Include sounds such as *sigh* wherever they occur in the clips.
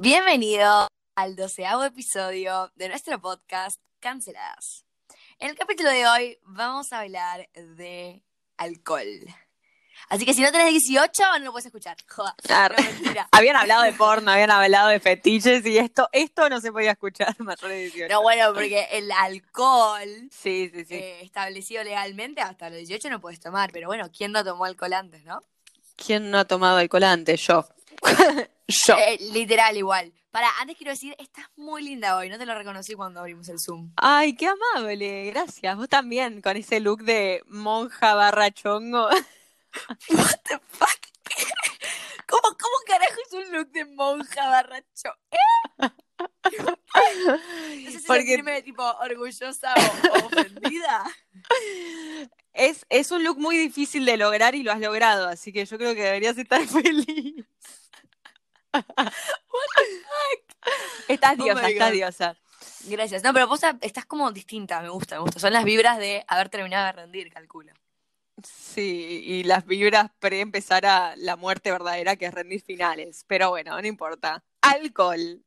Bienvenido al doceavo episodio de nuestro podcast Canceladas. En el capítulo de hoy vamos a hablar de alcohol. Así que si no tenés 18, no lo puedes escuchar. No, mentira. *laughs* Habían hablado de porno, habían hablado de fetiches y esto, esto no se podía escuchar *laughs* mayores de 18. No, bueno, porque el alcohol Sí, sí, sí. eh, establecido legalmente hasta los 18 no puedes tomar. Pero bueno, ¿quién no tomó alcohol antes, no? ¿Quién no ha tomado alcohol antes? Yo. *laughs* Yo. Eh, literal, igual. Para, antes quiero decir, estás muy linda hoy. No te lo reconocí cuando abrimos el Zoom. Ay, qué amable, gracias. Vos también, con ese look de monja barra chongo. *laughs* What the fuck? *laughs* ¿Cómo, cómo carajo es un look de monja barracho? ¿Eh? No sé si Porque- sentirme tipo orgullosa o, o ofendida. Es, es un look muy difícil de lograr y lo has logrado, así que yo creo que deberías estar feliz. Estás Oh diosa, estás diosa. Gracias. No, pero vos estás como distinta, me gusta, me gusta. Son las vibras de haber terminado de rendir, calculo. Sí, y las vibras pre empezar a la muerte verdadera, que es rendir finales. Pero bueno, no importa. Alcohol.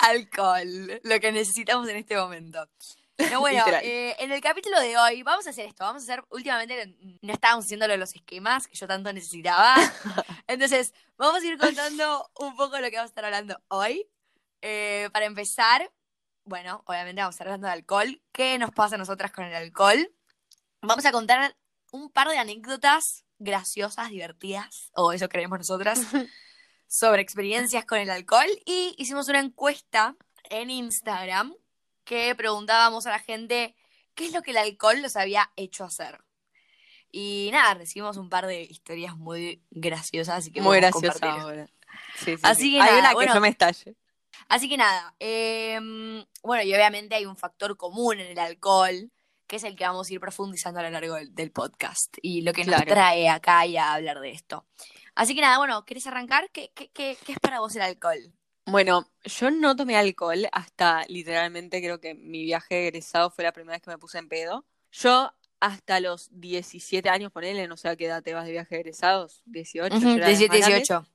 Alcohol, lo que necesitamos en este momento. Pero bueno, eh, en el capítulo de hoy vamos a hacer esto. Vamos a hacer, últimamente no estábamos haciendo lo de los esquemas que yo tanto necesitaba. *laughs* Entonces, vamos a ir contando un poco lo que vamos a estar hablando hoy. Eh, para empezar, bueno, obviamente vamos a estar hablando de alcohol. ¿Qué nos pasa a nosotras con el alcohol? Vamos a contar un par de anécdotas graciosas, divertidas, o eso creemos nosotras, *laughs* sobre experiencias con el alcohol. Y hicimos una encuesta en Instagram que preguntábamos a la gente qué es lo que el alcohol los había hecho hacer. Y nada, recibimos un par de historias muy graciosas, así que Muy podemos graciosa compartir. ahora. Sí, sí, Así sí. que Hay nada, una que bueno. yo me estalle. Así que nada, em, bueno, y obviamente hay un factor común en el alcohol, que es el que vamos a ir profundizando a lo largo del, del podcast y lo que nos trae acá y a hablar de esto. Así que nada, bueno, ¿querés arrancar? ¿Qué, qué, qué, qué es para vos el alcohol? Bueno, yo no tomé alcohol hasta literalmente creo que mi viaje de egresado fue la primera vez que me puse en pedo. Yo hasta los 17 años, ponele, no sé a qué edad te vas de viaje de egresados, 18, yo era de las 17, más grandes. 18.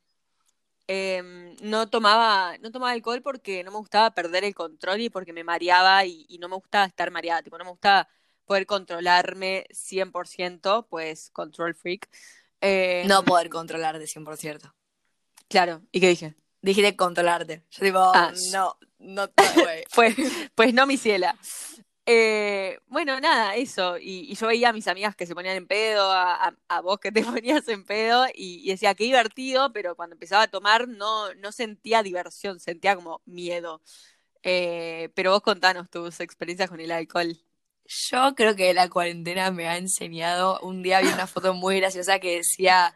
Em, no tomaba, no tomaba alcohol porque no me gustaba perder el control y porque me mareaba y, y no me gustaba estar mareada, tipo, no me gustaba poder controlarme 100%, pues control freak. Em, No poder controlarte 100%. Claro, ¿y qué dije? Dijiste controlarte. Yo digo, Ah, no, no, no, güey. *laughs* Pues, pues no, mi ciela. Eh, bueno, nada, eso. Y, y yo veía a mis amigas que se ponían en pedo, a, a- a vos que te *laughs* ponías en pedo, y, y decía, qué divertido, pero cuando empezaba a tomar no, no sentía diversión, sentía como miedo. Eh, pero vos contanos tus experiencias con el alcohol. Yo creo que la cuarentena me ha enseñado. Un día vi una foto muy graciosa que decía: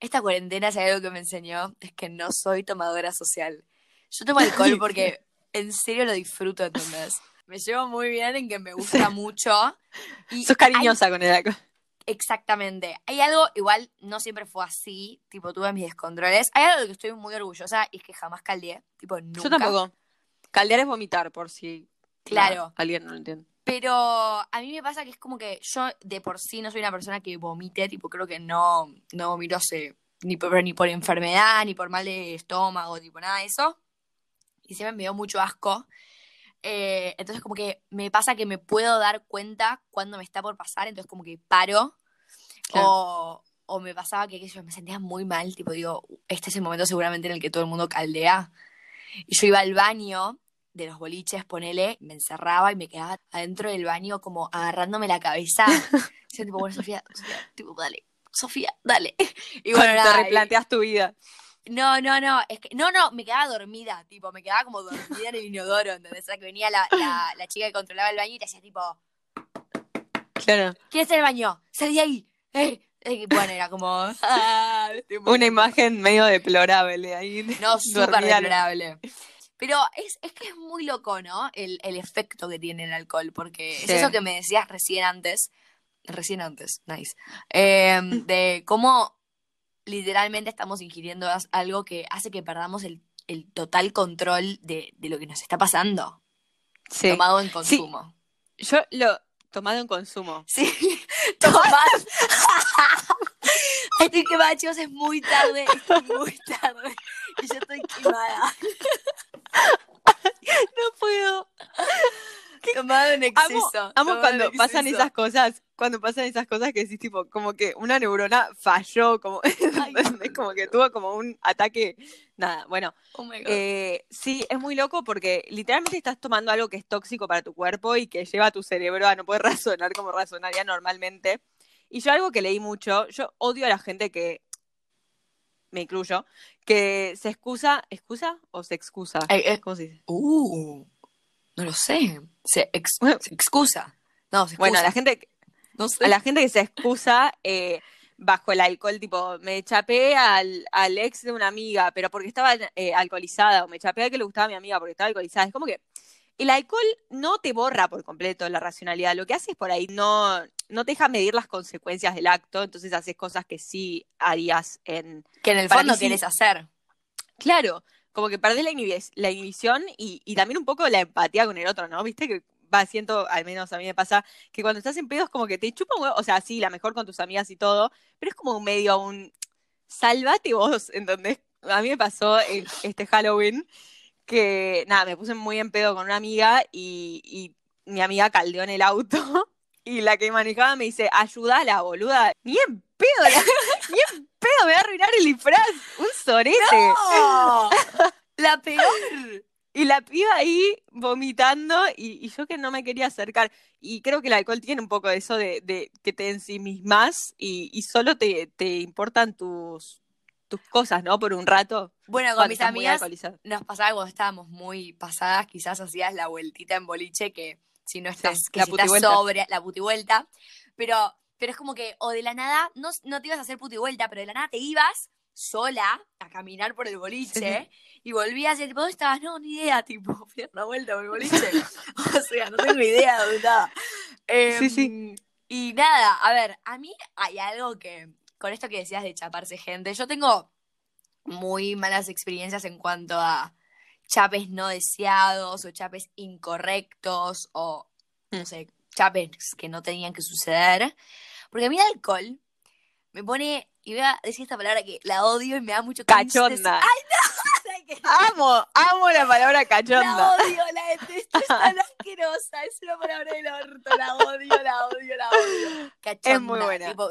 Esta cuarentena, si hay algo que me enseñó, es que no soy tomadora social. Yo tomo *laughs* alcohol porque en serio lo disfruto, ¿entendés? Me llevo muy bien en que me gusta mucho. Y Sos cariñosa con el alcohol. exactamente. Hay algo, igual no siempre fue así, tipo tuve mis descontroles. Hay algo de lo que estoy muy orgullosa y es que jamás caldeé, tipo nunca. Yo tampoco. Caldear es vomitar, por si Claro. alguien no lo entiende. Pero a mí me pasa que es como que yo de por sí no soy una persona que vomite, tipo creo que no, no vomito hace- ni por, ni por enfermedad, ni por mal de estómago, tipo nada de eso. Y siempre me dio mucho asco. Eh, entonces como que me pasa que me puedo dar cuenta cuando me está por pasar, entonces como que paro. Claro. O, o me pasaba que sé yo, me sentía muy mal, tipo digo, este es el momento seguramente en el que todo el mundo caldea. Y yo iba al baño de los boliches, ponele, me encerraba y me quedaba adentro del baño como agarrándome la cabeza. *laughs* Yo tipo, bueno, Sofía, Sofía, tipo, dale, Sofía, dale. *laughs* Y bueno, nada, te y- replanteas tu vida. no, no, no, es que, no, no, me quedaba dormida, tipo, me quedaba como dormida en el inodoro, ¿entendés? O sea, que venía la, la, la chica que controlaba el baño y te hacía tipo, Claro. ¿quién en el baño? Salí de ahí. Eh, eh, bueno, era como, *laughs* ah, Una imagen medio deplorable ahí. No, súper deplorable. Pero es, es que es muy loco, ¿no? El, el efecto que tiene el alcohol, porque es eso que me decías recién antes, recién antes, nice, eh, *laughs* de cómo literalmente estamos ingiriendo algo que hace que perdamos el, el total control de, de lo que nos está pasando, Sí. tomado en consumo. Yo lo tomado en consumo. Sí, *laughs* tomás. *laughs* Estoy quemada, chicos, es muy tarde, es muy tarde. Y yo estoy quemada. *laughs* Tomado en exceso. amo cuando pasan esas cosas, cuando pasan esas cosas que decís tipo, como que una neurona falló, como, *laughs* ¿entendés? como que tuvo como un ataque, nada, bueno, Oh my God. eh, sí, es muy loco porque literalmente estás tomando algo que es tóxico para tu cuerpo y que lleva a tu cerebro a no poder *laughs* razonar como razonaría normalmente. Y yo algo que leí mucho, yo odio a la gente que, me incluyo, que se excusa, ¿excusa o se excusa? Eh, eh, ¿Cómo se dice? uh, no lo sé. Se, ex- se excusa. No, se excusa. Bueno, a la gente, no sé. a la gente que se excusa eh, bajo el alcohol, tipo, me chapé al, al ex de una amiga, pero porque estaba eh, alcoholizada, o me chapé a que le gustaba a mi amiga porque estaba alcoholizada. Es como que el alcohol no te borra por completo la racionalidad. Lo que haces por ahí no, no te deja medir las consecuencias del acto, entonces haces cosas que sí harías en. que en el fondo quieres hacer. Claro, como que perdés la, inhibi- la inhibición y, y también un poco la empatía con el otro, ¿no? Viste que va, siento, al menos a mí me pasa, que cuando estás en pedo es como que te chupa un huevo, o sea, sí, la mejor con tus amigas y todo, pero es como un medio un salvate vos, *laughs* ¿entendés? A mí me pasó este Halloween que, nada, me puse muy en pedo con una amiga y, y mi amiga caldeó en el auto *laughs* y la que manejaba me dice, ayudala, boluda. Ni en pedo, la- *laughs* ni en pedo me va a arruinar el disfraz, un sorete. ¡No! *laughs* La peor. Y la piba ahí vomitando y, y yo que no me quería acercar. Y creo que el alcohol tiene un poco de eso de, de que te ensimismas y, y solo te, te importan tus, tus cosas, ¿no? Por un rato. Bueno, con mis amigas nos pasaba cuando estábamos muy pasadas, quizás hacías la vueltita en boliche, que si no estás, que la si estás sobria, la putivuelta, pero, pero es como que, o de la nada, no, no te ibas a hacer putivuelta, pero de la nada te ibas sola a caminar por el boliche y volvías y tipo, ¿dónde estabas? No, ni idea, *laughs* tipo, fui a una vuelta por el boliche. *laughs* o sea, no tengo idea de dónde estaba. Em, Sí, sí. Y nada, a ver, a mí hay algo que, con esto que decías de chaparse gente, yo tengo muy malas experiencias en cuanto a chapes no deseados o chapes incorrectos o, no Mm. sé, chapes que no tenían que suceder. Porque a mí el alcohol me pone, y voy a decir esta palabra que la odio y me da mucho Cachonda. ¡Ay, no! *laughs* Amo, amo la palabra La cachonda. odio, la detesto, es tan *laughs* asquerosa, es una palabra del orto, la odio, la odio, la odio. Cachonda, Es muy buena. tipo,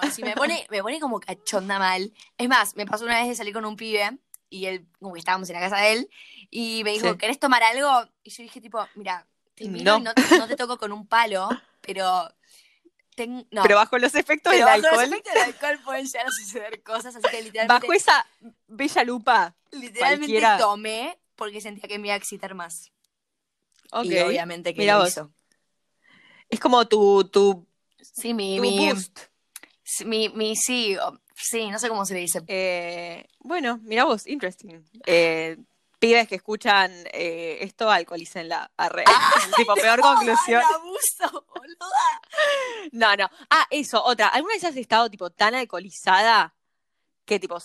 bueno, me pone, me pone como cachonda mal. Es más, me pasó una vez de salir con un pibe y él, como que estábamos en la casa de él, y me dijo, Sí. ¿querés tomar algo? Y yo dije, tipo, mira, te No. y no te, no te toco con un palo, pero... ten- no, Pero bajo los efectos pero del bajo los alcohol, efectos del alcohol pueden llegar a suceder cosas, así que literalmente, bajo esa bella lupa. literalmente cualquiera- tomé porque sentía que me iba a excitar más. Ok. Y obviamente que Mira lo hizo. Es como tu, tu, Sí, mi, tu mi, boost. Mi, mi- sí, o- sí, no sé cómo se le dice. Eh, bueno, mira vos, interesting. Eh, pibes que escuchan eh, esto, alcoholícenla. Arre. *laughs* tipo, peor conclusión. ¡Ay, abuso, boluda! *laughs* No, no. Ah, eso, otra. ¿Alguna vez has estado tipo tan alcoholizada que tipo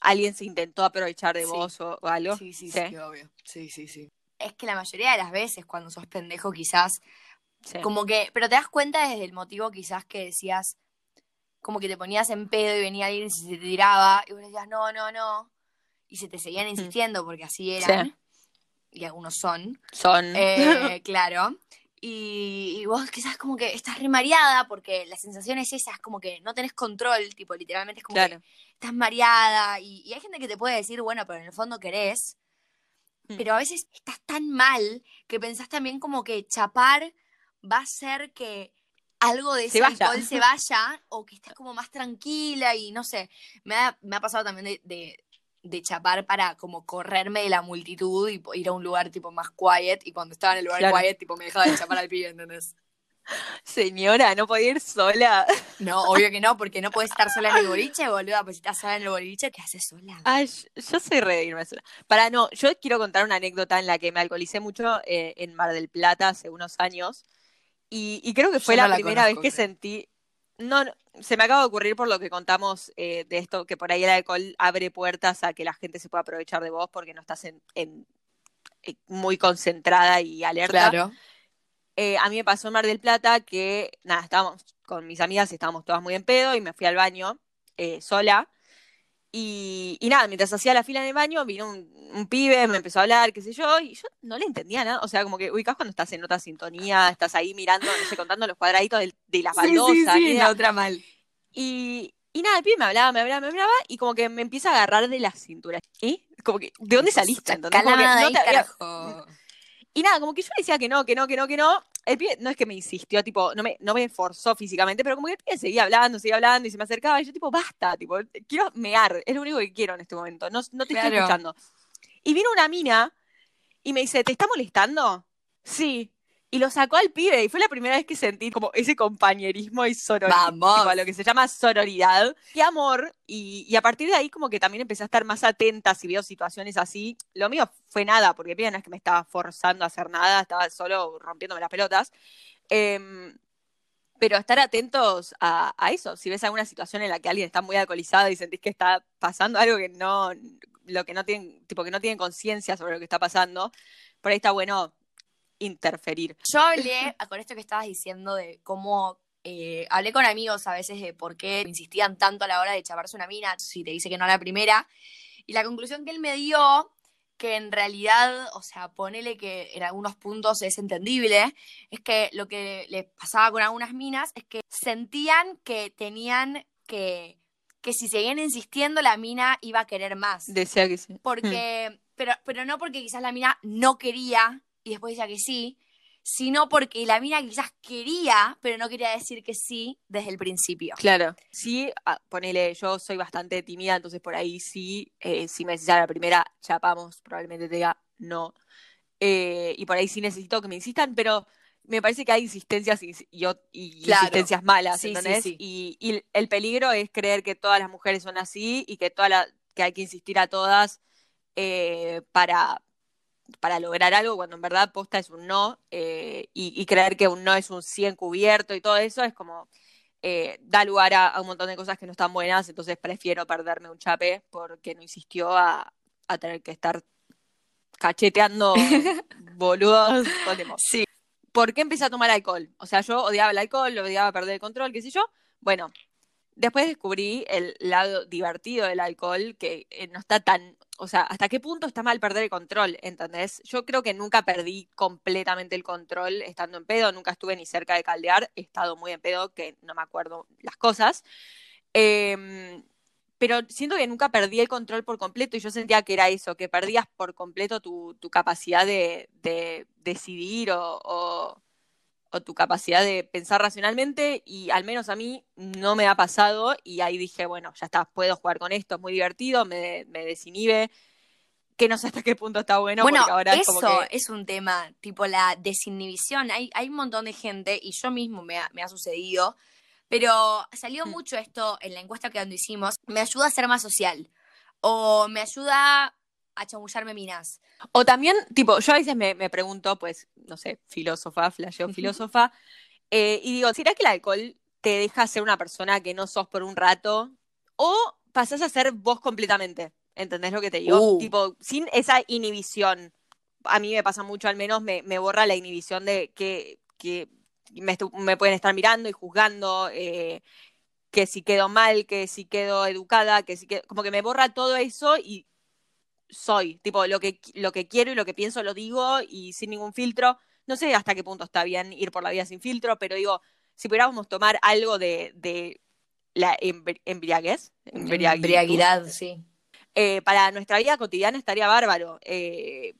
alguien se intentó aprovechar de Sí. vos o, o algo? Sí, sí, Sí. sí, obvio. Sí, sí, sí. Es que la mayoría de las veces cuando sos pendejo quizás, Sí. como que, pero te das cuenta desde el motivo quizás que decías, como que te ponías en pedo y venía alguien y se te tiraba y vos decías, no, no, no. Y se te seguían insistiendo porque así eran. Sí. Y algunos son. Son. Eh, *laughs* claro. Y, y vos quizás como que estás re mareada porque la sensación es esa, es como que no tenés control, tipo, literalmente es como claro. que estás mareada y, y hay gente que te puede decir, bueno, pero en el fondo querés, Mm. pero a veces estás tan mal que pensás también como que chapar va a hacer que algo de Se ese alcohol se *laughs* vaya o que estés como más tranquila y no sé, me ha, me ha pasado también de, de, de chapar para como correrme de la multitud y ir a un lugar tipo más quiet y cuando estaba en el lugar Claro. quiet tipo me dejaba de chapar al pibe, ¿entendés? Señora, no podía ir sola. *laughs* No, obvio que no, porque no puedes estar sola en el boliche, boluda, pues si estás sola en el boliche, ¿qué haces sola? Ay, yo soy re de irme sola. Para no, yo quiero contar una anécdota en la que me alcoholicé mucho eh, en Mar del Plata hace unos años. Y, y creo que fue la la primera conozco, vez que creo. sentí. No, no, se me acaba de ocurrir por lo que contamos eh, de esto, que por ahí el alcohol abre puertas a que la gente se pueda aprovechar de vos porque no estás en, en- eh, muy concentrada y alerta. Eh, a mí me pasó en Mar del Plata que, nada, estábamos con mis amigas, estábamos todas muy en pedo y me fui al baño eh, sola. Y, y nada, mientras hacía la fila en el baño, vino un, un pibe, me empezó a hablar, qué sé yo, y yo no le entendía nada. O sea, como que ubicás cuando estás en otra sintonía, estás ahí mirando, no sé, contando los cuadraditos de, de las baldosas. sí, sí, ni la otra mal. Y, y nada, el pibe me hablaba, me hablaba, me hablaba, y como que me empieza a agarrar de la cintura. ¿Y? Como que, ¿de dónde saliste? ¿Entendés? Como que no te había-. Y nada, como que yo le decía que no, que no, que no, que no. El pibe no es que me insistió, tipo, no me, no me forzó físicamente, pero como que el pibe seguía hablando, seguía hablando y se me acercaba y yo tipo, basta, tipo, quiero mear, es lo único que quiero en este momento, no, no te estoy escuchando. Y vino una mina y me dice, ¿te está molestando? Sí. Y lo sacó al pibe y fue la primera vez que sentí como ese compañerismo y sororidad, Vamos. lo que se llama sororidad. Qué amor. Y, y a partir de ahí como que también empecé a estar más atenta si veo situaciones así. Lo mío fue nada, porque el pibe no es que me estaba forzando a hacer nada, estaba solo rompiéndome las pelotas. Em, pero estar atentos a, a eso. Si ves alguna situación en la que alguien está muy alcoholizado y sentís que está pasando algo que no, lo que no tienen, tipo que no tienen conciencia sobre lo que está pasando, por ahí está bueno interferir. Yo hablé con esto que estabas diciendo de cómo eh, hablé con amigos a veces de por qué insistían tanto a la hora de chaparse una mina si te dice que no a la primera. Y la conclusión que él me dio, que en realidad, o sea, ponele que en algunos puntos es entendible, es que lo que le pasaba con algunas minas es que sentían que tenían que, que si seguían insistiendo, la mina iba a querer más. Decía que sí. Porque, pero, pero no porque quizás la mina no quería y después decía que sí, sino porque la mina quizás quería, pero no quería decir que sí desde el principio. Claro. Sí, ah, ponele, yo soy bastante tímida, entonces por ahí sí, eh, si me decís a la primera, chapamos, probablemente te diga no. Eh, y por ahí sí necesito que me insistan, pero me parece que hay insistencias y, y y Claro. insistencias malas, Sí, sí, ¿entendés? sí. Y, y el peligro es creer que todas las mujeres son así y que, toda la, que hay que insistir a todas eh, para, para lograr algo, cuando en verdad posta es un no, eh, y, y creer que un no es un sí encubierto y todo eso es como eh, da lugar a, a un montón de cosas que no están buenas, entonces prefiero perderme un chape porque no insistió a, a tener que estar cacheteando *laughs* boludos. Sí. ¿Por qué empecé a tomar alcohol? O sea, yo odiaba el alcohol, odiaba perder el control, qué sé yo. Bueno, después descubrí el lado divertido del alcohol, que eh, no está tan, o sea, hasta qué punto está mal perder el control, ¿entendés? Yo creo que nunca perdí completamente el control estando en pedo, nunca estuve ni cerca de caldear, he estado muy en pedo, que no me acuerdo las cosas. Em, pero siento que nunca perdí el control por completo y yo sentía que era eso, que perdías por completo tu, tu capacidad de, de decidir o, o- o tu capacidad de pensar racionalmente y al menos a mí no me ha pasado y ahí dije, bueno, ya está, puedo jugar con esto, es muy divertido, me, me desinhibe, que no sé hasta qué punto está bueno, bueno, porque ahora es eso como que... es un tema, tipo la desinhibición. Hay, hay un montón de gente, y yo mismo me ha, me ha sucedido, pero salió Mm. mucho esto en la encuesta que cuando hicimos. Me ayuda a ser más social. O me ayuda a chamullarme minas. O también, tipo, yo a veces me, me pregunto, pues, no sé, filósofa, flasheo *laughs* filósofa, eh, y digo, ¿será que el alcohol te deja ser una persona que no sos por un rato? ¿O pasás a ser vos completamente? ¿Entendés lo que te digo? Uh. Tipo, sin esa inhibición. A mí me pasa mucho, al menos me, me borra la inhibición de que, que me pueden estar mirando y juzgando, eh, que si quedo mal, que si quedo educada, que si quedo, como que me borra todo eso y soy, tipo, lo que, lo que quiero y lo que pienso lo digo y sin ningún filtro. No sé hasta qué punto está bien ir por la vida sin filtro, pero digo, si pudiéramos tomar algo de, de la embri- embriaguez, Embriaguidad, sí. eh, para nuestra vida cotidiana estaría bárbaro, eh,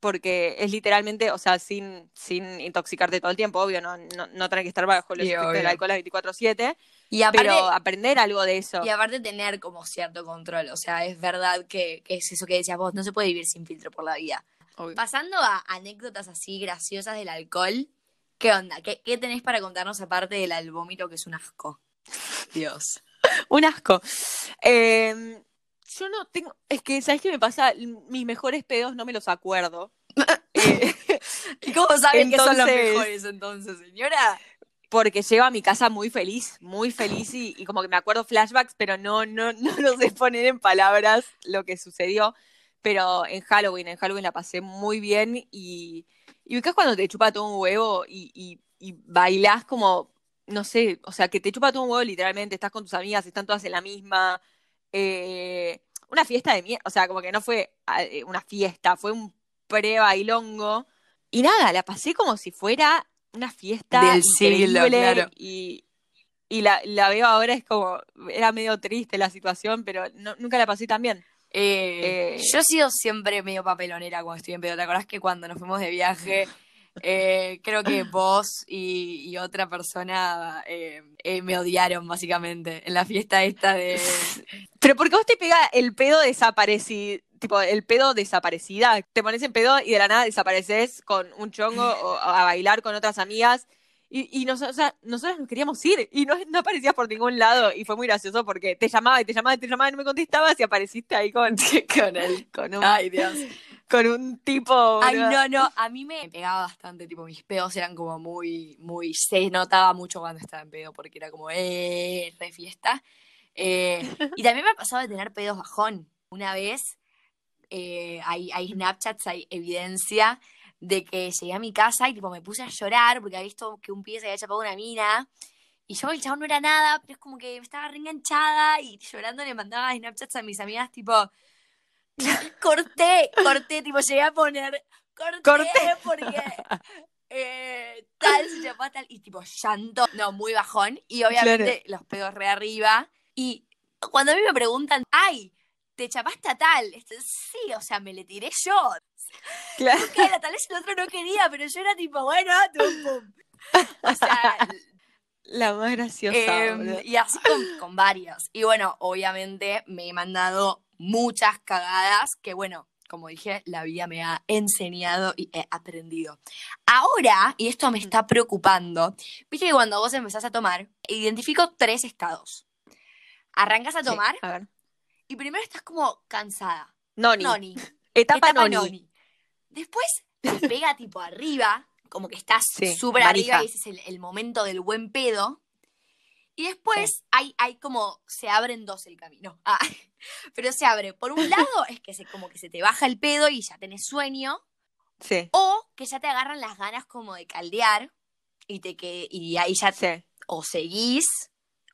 porque es literalmente, o sea, sin, sin intoxicarte todo el tiempo, obvio, no, no, no tener que estar bajo efectos del alcohol a 24/7, Y aparte, pero aprender algo de eso. y aparte tener como cierto control. O sea, es verdad que, que es eso que decías vos, no se puede vivir sin filtro por la vida. Obvio. Pasando a anécdotas así graciosas del alcohol, ¿qué onda? ¿Qué, qué tenés para contarnos aparte del al vómito que es un asco? Dios. *laughs* Un asco. Eh, yo no tengo. Es que, ¿sabes qué me pasa? Mis mejores pedos no me los acuerdo. *laughs* Eh, *laughs* ¿Y cómo saben que son los Entonces- mejores entonces, señora? porque llego a mi casa muy feliz, muy feliz y, y como que me acuerdo flashbacks, pero no, no, *laughs* no lo sé poner en palabras lo que sucedió. Pero en Halloween, en Halloween la pasé muy bien y, y ubicás cuando te chupa todo un huevo y, y, y bailás como, no sé, o sea, que te chupa todo un huevo literalmente, estás con tus amigas, están todas en la misma, eh, una fiesta de mierda, o sea, como que no fue eh, una fiesta, fue un pre-bailongo. Y nada, la pasé como si fuera una fiesta Del siglo, claro. y, y la, la veo ahora es como, era medio triste la situación, pero no- nunca la pasé tan bien. Eh, Eh, yo he sido siempre medio papelonera cuando estoy en pedo. ¿Te acordás que cuando nos fuimos de viaje, eh, creo que vos y, otra persona eh, eh, me odiaron básicamente en la fiesta esta de... Pero porque vos te pega el pedo desaparecido, tipo el pedo desaparecida, te pones en pedo y de la nada desapareces con un chongo o a bailar con otras amigas. Y, y nos- o sea, nosotros nos queríamos ir y no, no aparecías por ningún lado. Y fue muy gracioso porque te llamaba y te llamaba y te llamaba y no me contestabas y apareciste ahí con, *laughs* con el... con, un, Ay, Dios. con un tipo. Ay, no, no, a mí me pegaba bastante, tipo, mis pedos eran como muy, muy, se notaba mucho cuando estaba en pedo, porque era como, eh, re fiesta. Eh, *laughs* y también me ha pasado de tener pedos bajón. Una vez, eh, hay, hay Snapchats, hay evidencia de que llegué a mi casa y tipo me puse a llorar porque había visto que un pibe se había chapado una mina. Y yo, el chabón no era nada, pero es como que estaba reenganchada y llorando le mandaba Snapchats a mis amigas, tipo, *laughs* corté, corté, tipo, llegué a poner, corté, Corté. *laughs* porque eh, tal, se chapó tal, y tipo, llanto, no, muy bajón, y obviamente los pedos re arriba, y cuando a mí me preguntan, ay, ¿te chapaste a tal? Sí, o sea, me le tiré yo, Claro. Tal vez el otro no quería, pero yo era tipo, bueno, tum, pum. O sea, *laughs* La más graciosa. eh, boluda. y así con, con varios. Y bueno, obviamente me he mandado muchas cagadas que, bueno, como dije, la vida me ha enseñado y he aprendido. Ahora, y esto me está preocupando, viste que cuando vos empezás a tomar, identifico tres estados. Arrancas a Sí, tomar a ver. Y primero estás como cansada. Noni. Noni. Etapa, etapa noni. noni. Después te pega *laughs* tipo arriba, como que estás súper arriba y ese es el, el momento del buen pedo. Y después hay, hay como, se abren dos el camino. Ah, *laughs* pero se abre, por un lado *laughs* es que se, como que se te baja el pedo y ya tenés sueño, Sí. o que ya te agarran las ganas como de caldear y, te que, y ahí ya Sí. o seguís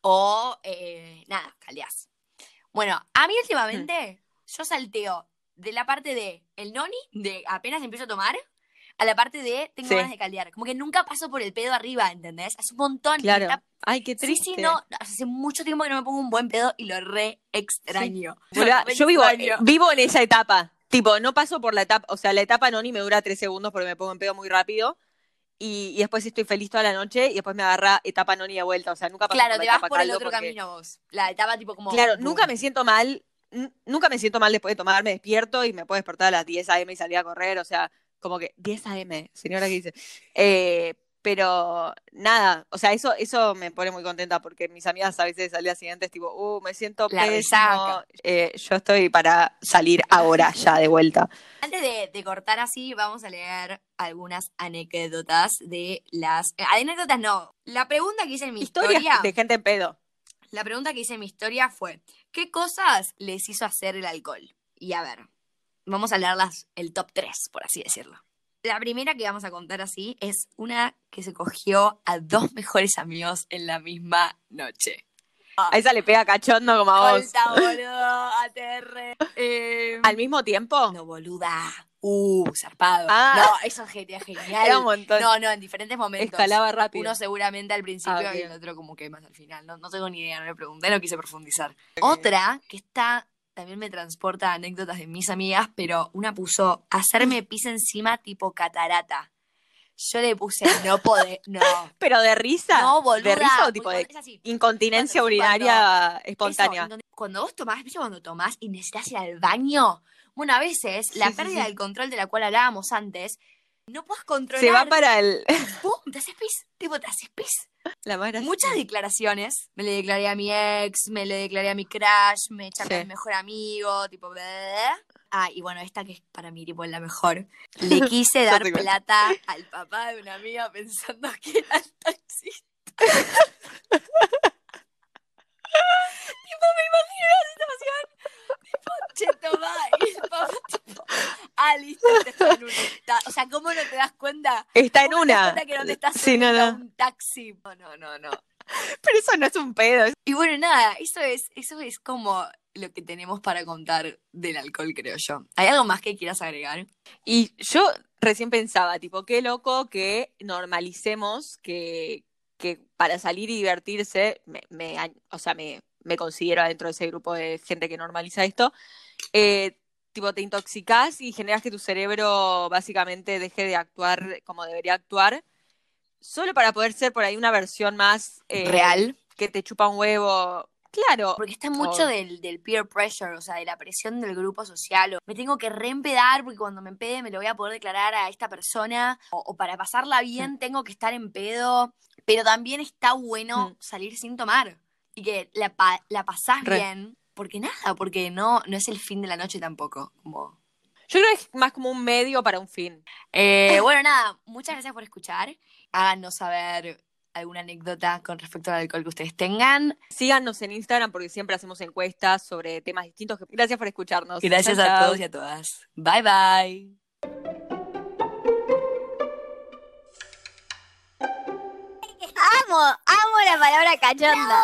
o eh, nada, caldeás. Bueno, a mí últimamente yo salteo de la parte de el noni, de apenas empiezo a tomar, a la parte de tengo Sí. ganas de caldear. Como que nunca paso por el pedo arriba, ¿entendés? Hace un montón. Claro. está- Ay, qué Sí, triste. sí, no. Hace mucho tiempo que no me pongo un buen pedo y lo re extraño. Boluda, Re *laughs* yo vivo, extraño. vivo en esa etapa. Tipo, no paso por la etapa, o sea, la etapa noni me dura tres segundos porque me pongo en pedo muy rápido. Y, y después estoy feliz toda la noche y después me agarra etapa noni de vuelta. O sea, nunca paso Claro, por la te vas etapa por el otro porque- camino vos. La etapa tipo como. Claro, boom. nunca me siento mal, nunca me siento mal después de tomar, me despierto y me puedo despertar a las 10 a.m. y salir a correr, o sea, como que 10 a.m., señora que dice. Eh, pero nada, o sea, eso, eso me pone muy contenta porque mis amigas a veces al día siguiente es tipo, uh, me siento La pésimo. Eh, yo estoy para salir ahora ya de vuelta. Antes de, de cortar así, vamos a leer algunas anécdotas de las. eh, anécdotas no. La pregunta que hice en mi Historias historia. de gente en pedo. La pregunta que hice en mi historia fue: ¿Qué cosas les hizo hacer el alcohol? Y a ver, vamos a leerlas, el top 3, por así decirlo. La primera que vamos a contar así es una que se cogió a dos mejores amigos en la misma noche. A esa le pega cachondo como a vos. Colta, *laughs* boludo, ATR. Eh, ¿Al mismo tiempo? No, boluda. Uh, zarpado. Ah. No, eso es genial. genial. Era un montón. No, no, en diferentes momentos. Escalaba rápido. Uno seguramente al principio Ah, y el otro como que más al final. No, no tengo ni idea, no le pregunté, no quise profundizar. Otra que está, también me transporta a anécdotas de mis amigas, pero una puso hacerme pis encima tipo catarata. Yo le puse no *laughs* poder, no. ¿Pero de risa? No, boluda. ¿De risa o tipo de incontinencia urinaria espontánea? cuando vos tomás, ¿viste cuando tomás y necesitas ir al baño? Bueno, a veces la sí, pérdida sí. del control de la cual hablábamos antes, no puedes controlar. Se va para el... ¡Pum! Te haces pis. Tipo, te haces pis. La más graciosa. Muchas declaraciones. Me le declaré a mi ex, me le declaré a mi crush, me echaron a Sí. mi mejor amigo, tipo, bleh. Ah, y bueno, esta que es para mí, tipo, la mejor. Le *laughs* quise dar plata al papá de una amiga pensando que era el taxista. *laughs* tipo, me imagino la situación. Tipo, che, tomá. Y el papá, tipo, ah, listo, te está en un estado. O sea, ¿cómo no te das cuenta? Está en ¿Cómo te das una. que no te estás Sí, no, un taxi? No, no, no, no. *laughs* Pero eso no es un pedo. Y bueno, nada, eso es, eso es como lo que tenemos para contar del alcohol, creo yo. ¿Hay algo más que quieras agregar? Y yo recién pensaba, tipo, qué loco que normalicemos que, que para salir y divertirse, me, me- o sea, me, me considero dentro de ese grupo de gente que normaliza esto, eh, tipo, te intoxicás y generas que tu cerebro básicamente deje de actuar como debería actuar, solo para poder ser por ahí una versión más eh, Real. que te chupa un huevo. Claro, Porque está mucho Oh. del, del peer pressure, o sea, de la presión del grupo social. O me tengo que reempedar porque cuando me empede me lo voy a poder declarar a esta persona. O, o para pasarla bien tengo que estar en pedo. Pero también está bueno Mm. salir sin tomar. Y que la, la pasás Re. bien. Porque nada, porque no, no es el fin de la noche tampoco. Como... yo creo que es más como un medio para un fin. Eh, *laughs* bueno, nada, muchas gracias por escuchar. Háganos saber alguna anécdota con respecto al alcohol que ustedes tengan. Síganos en Instagram porque siempre hacemos encuestas sobre temas distintos. Gracias por escucharnos. Gracias a todos y a todas. Bye bye. Amo, amo la palabra cachonda.